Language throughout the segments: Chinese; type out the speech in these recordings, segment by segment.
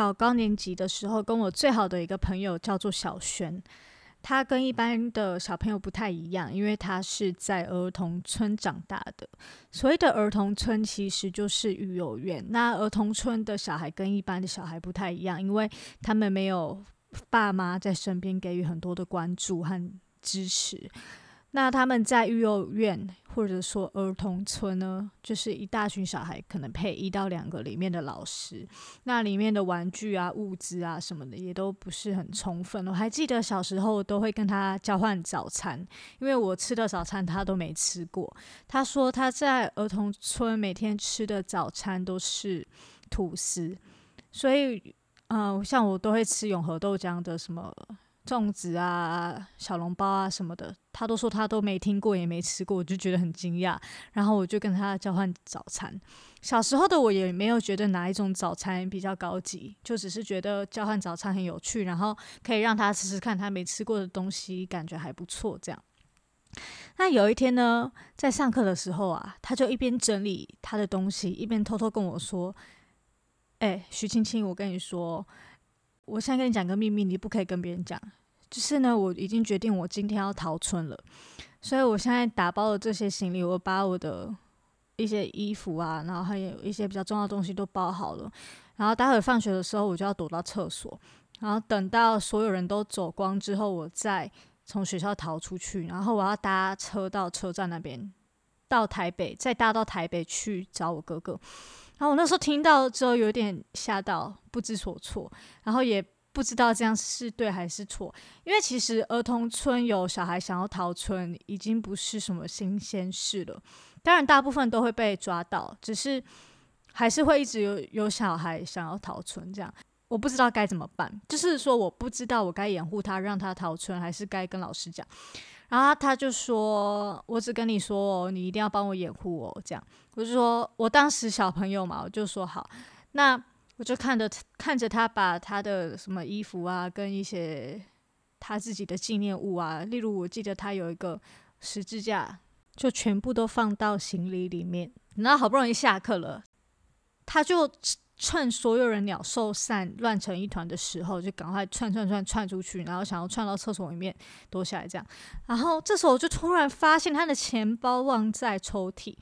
到高年级的时候，跟我最好的一个朋友叫做小璇。他跟一般的小朋友不太一样，因为他是在儿童村长大的。所谓的儿童村其实就是育幼院。那儿童村的小孩跟一般的小孩不太一样，因为他们没有爸妈在身边给予很多的关注和支持。那他们在育幼院或者说儿童村呢，就是一大群小孩，可能配一到两个里面的老师。那里面的玩具啊、物资啊什么的也都不是很充分。我还记得小时候都会跟他交换早餐，因为我吃的早餐他都没吃过。他说他在儿童村每天吃的早餐都是吐司，所以嗯、呃，像我都会吃永和豆浆的什么。粽子啊、小笼包啊什么的，他都说他都没听过，也没吃过，我就觉得很惊讶。然后我就跟他交换早餐。小时候的我也没有觉得哪一种早餐比较高级，就只是觉得交换早餐很有趣，然后可以让他吃吃看他没吃过的东西，感觉还不错。这样。那有一天呢，在上课的时候啊，他就一边整理他的东西，一边偷偷跟我说：“哎，徐青青，我跟你说，我现在跟你讲个秘密，你不可以跟别人讲。”就是呢，我已经决定我今天要逃村了，所以我现在打包的这些行李，我把我的一些衣服啊，然后还有一些比较重要的东西都包好了，然后待会放学的时候我就要躲到厕所，然后等到所有人都走光之后，我再从学校逃出去，然后我要搭车到车站那边，到台北，再搭到台北去找我哥哥。然后我那时候听到之后有点吓到，不知所措，然后也。不知道这样是对还是错，因为其实儿童村有小孩想要逃村，已经不是什么新鲜事了。当然，大部分都会被抓到，只是还是会一直有有小孩想要逃村。这样，我不知道该怎么办。就是说，我不知道我该掩护他，让他逃村，还是该跟老师讲。然后他就说：“我只跟你说哦，你一定要帮我掩护哦。”这样，我就说我当时小朋友嘛，我就说好。那。我就看着看着他把他的什么衣服啊，跟一些他自己的纪念物啊，例如我记得他有一个十字架，就全部都放到行李里面。然后好不容易下课了，他就。趁所有人鸟兽散、乱成一团的时候，就赶快窜窜窜窜出去，然后想要窜到厕所里面躲起来，这样。然后这时候就突然发现他的钱包忘在抽屉，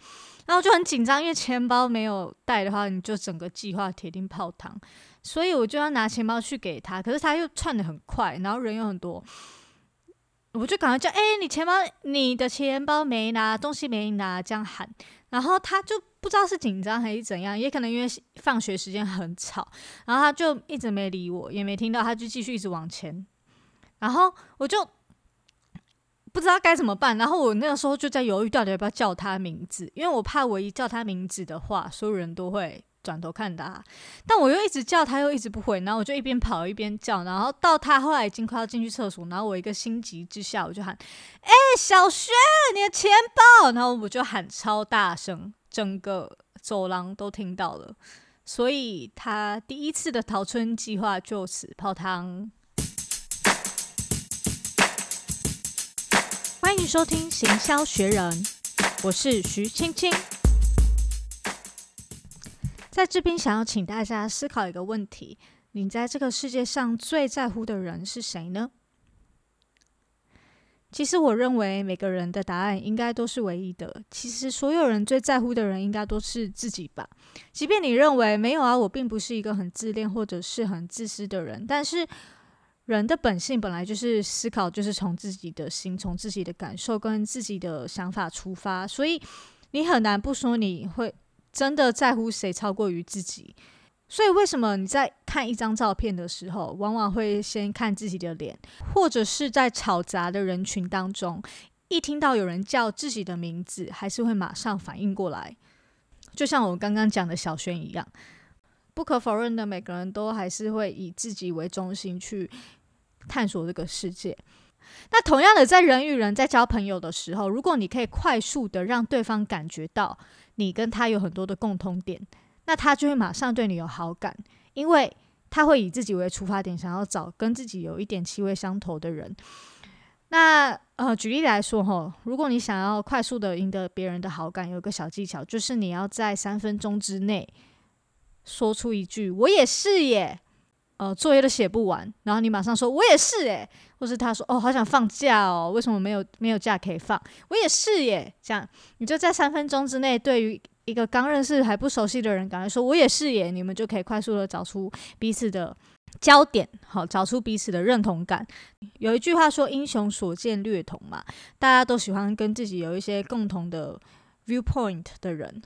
然后就很紧张，因为钱包没有带的话，你就整个计划铁定泡汤。所以我就要拿钱包去给他，可是他又窜得很快，然后人又很多，我就赶快叫：“哎，你钱包，你的钱包没拿，东西没拿。”这样喊，然后他就。不知道是紧张还是怎样，也可能因为放学时间很吵，然后他就一直没理我，也没听到，他就继续一直往前，然后我就不知道该怎么办，然后我那个时候就在犹豫到底要不要叫他名字，因为我怕我一叫他名字的话，所有人都会转头看他，但我又一直叫他，又一直不回，然后我就一边跑一边叫，然后到他后来已经快要进去厕所，然后我一个心急之下，我就喊：“哎，小轩，你的钱包！”然后我就喊超大声。整个走廊都听到了，所以他第一次的逃村计划就此泡汤。欢迎收听《行销学人》，我是徐青青。在这边想要请大家思考一个问题：你在这个世界上最在乎的人是谁呢？其实我认为每个人的答案应该都是唯一的。其实所有人最在乎的人应该都是自己吧。即便你认为没有啊，我并不是一个很自恋或者是很自私的人，但是人的本性本来就是思考，就是从自己的心、从自己的感受跟自己的想法出发，所以你很难不说你会真的在乎谁超过于自己。所以，为什么你在看一张照片的时候，往往会先看自己的脸，或者是在吵杂的人群当中，一听到有人叫自己的名字，还是会马上反应过来？就像我刚刚讲的小轩一样，不可否认的，每个人都还是会以自己为中心去探索这个世界。那同样的，在人与人在交朋友的时候，如果你可以快速的让对方感觉到你跟他有很多的共通点。那他就会马上对你有好感，因为他会以自己为出发点，想要找跟自己有一点气味相投的人。那呃，举例来说哈，如果你想要快速的赢得别人的好感，有一个小技巧，就是你要在三分钟之内说出一句“我也是耶”，呃作业都写不完，然后你马上说我也是诶，或是他说哦好想放假哦，为什么没有没有假可以放？我也是耶，这样你就在三分钟之内，对于一个刚认识还不熟悉的人，赶快说我也是耶，你们就可以快速的找出彼此的焦点，好，找出彼此的认同感。有一句话说英雄所见略同嘛，大家都喜欢跟自己有一些共同的 viewpoint 的人。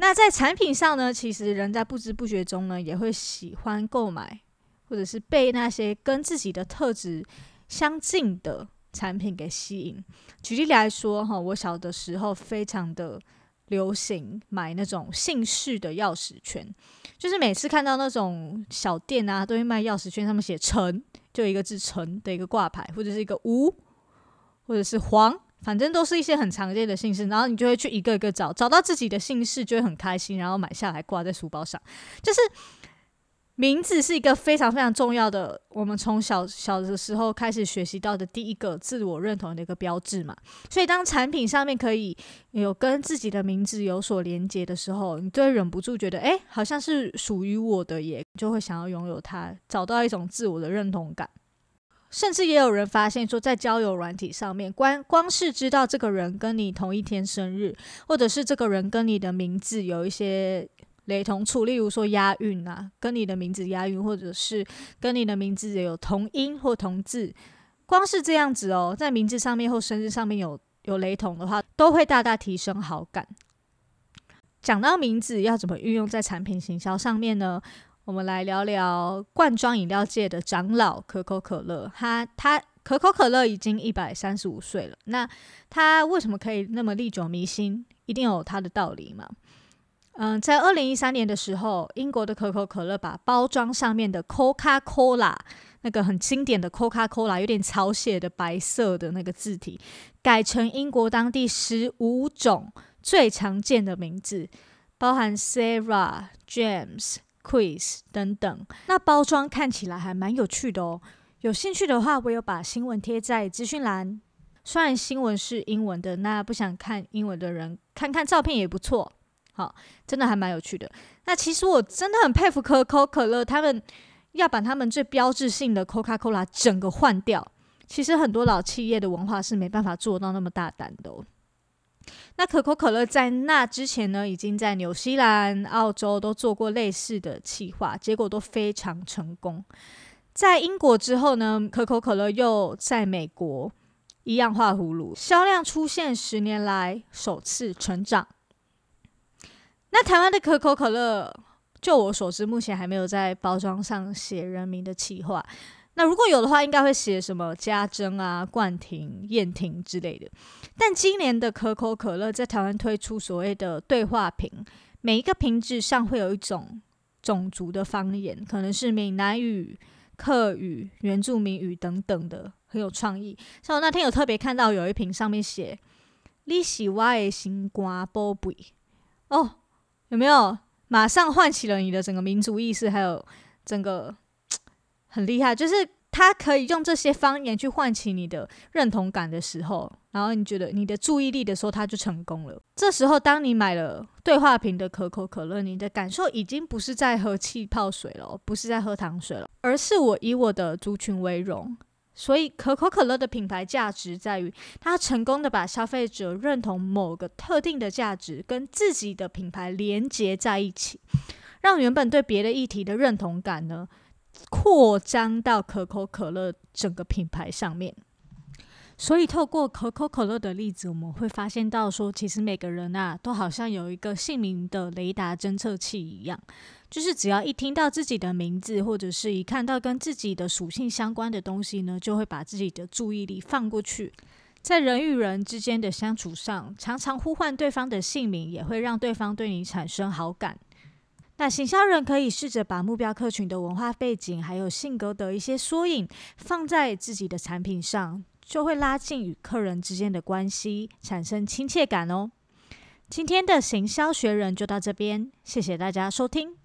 那在产品上呢，其实人在不知不觉中呢，也会喜欢购买，或者是被那些跟自己的特质相近的产品给吸引。举例来说，哈，我小的时候非常的流行买那种姓氏的钥匙圈，就是每次看到那种小店啊，都会卖钥匙圈，上面写陈，就一个字陈的一个挂牌，或者是一个吴，或者是黄。反正都是一些很常见的姓氏，然后你就会去一个一个找，找到自己的姓氏就会很开心，然后买下来挂在书包上。就是名字是一个非常非常重要的，我们从小小的时候开始学习到的第一个自我认同的一个标志嘛。所以当产品上面可以有跟自己的名字有所连接的时候，你就会忍不住觉得，哎，好像是属于我的耶，就会想要拥有它，找到一种自我的认同感。甚至也有人发现说，在交友软体上面，光光是知道这个人跟你同一天生日，或者是这个人跟你的名字有一些雷同处，例如说押韵啊，跟你的名字押韵，或者是跟你的名字有同音或同字，光是这样子哦，在名字上面或生日上面有有雷同的话，都会大大提升好感。讲到名字要怎么运用在产品行销上面呢？我们来聊聊罐装饮料界的长老可口可乐。他他可口可乐已经一百三十五岁了，那他为什么可以那么历久弥新？一定有他的道理嘛？嗯，在二零一三年的时候，英国的可口可乐把包装上面的 Coca-Cola 那个很经典的 Coca-Cola 有点草写的白色的那个字体，改成英国当地十五种最常见的名字，包含 Sarah、James。Quiz 等等，那包装看起来还蛮有趣的哦。有兴趣的话，我有把新闻贴在资讯栏。虽然新闻是英文的，那不想看英文的人看看照片也不错。好，真的还蛮有趣的。那其实我真的很佩服可口可乐，他们要把他们最标志性的 Coca-Cola 整个换掉。其实很多老企业的文化是没办法做到那么大胆的哦。那可口可乐在那之前呢，已经在纽西兰、澳洲都做过类似的企划，结果都非常成功。在英国之后呢，可口可乐又在美国一样画葫芦，销量出现十年来首次成长。那台湾的可口可乐，就我所知，目前还没有在包装上写人民的企划。那如果有的话，应该会写什么家珍啊、冠廷、燕廷之类的。但今年的可口可乐在台湾推出所谓的对话瓶，每一个瓶子上会有一种种族的方言，可能是闽南语、客语、原住民语等等的，很有创意。像我那天有特别看到有一瓶上面写“你是我的心肝宝贝”，哦，有没有？马上唤起了你的整个民族意识，还有整个。很厉害，就是他可以用这些方言去唤起你的认同感的时候，然后你觉得你的注意力的时候，他就成功了。这时候，当你买了对话瓶的可口可乐，你的感受已经不是在喝气泡水了，不是在喝糖水了，而是我以我的族群为荣。所以，可口可乐的品牌价值在于，它成功的把消费者认同某个特定的价值跟自己的品牌连接在一起，让原本对别的议题的认同感呢，扩张到可口可乐整个品牌上面，所以透过可口可乐的例子，我们会发现到说，其实每个人啊，都好像有一个姓名的雷达侦测器一样，就是只要一听到自己的名字，或者是一看到跟自己的属性相关的东西呢，就会把自己的注意力放过去。在人与人之间的相处上，常常呼唤对方的姓名，也会让对方对你产生好感。那行销人可以试着把目标客群的文化背景还有性格的一些缩影放在自己的产品上，就会拉近与客人之间的关系，产生亲切感哦。今天的行销学人就到这边，谢谢大家收听。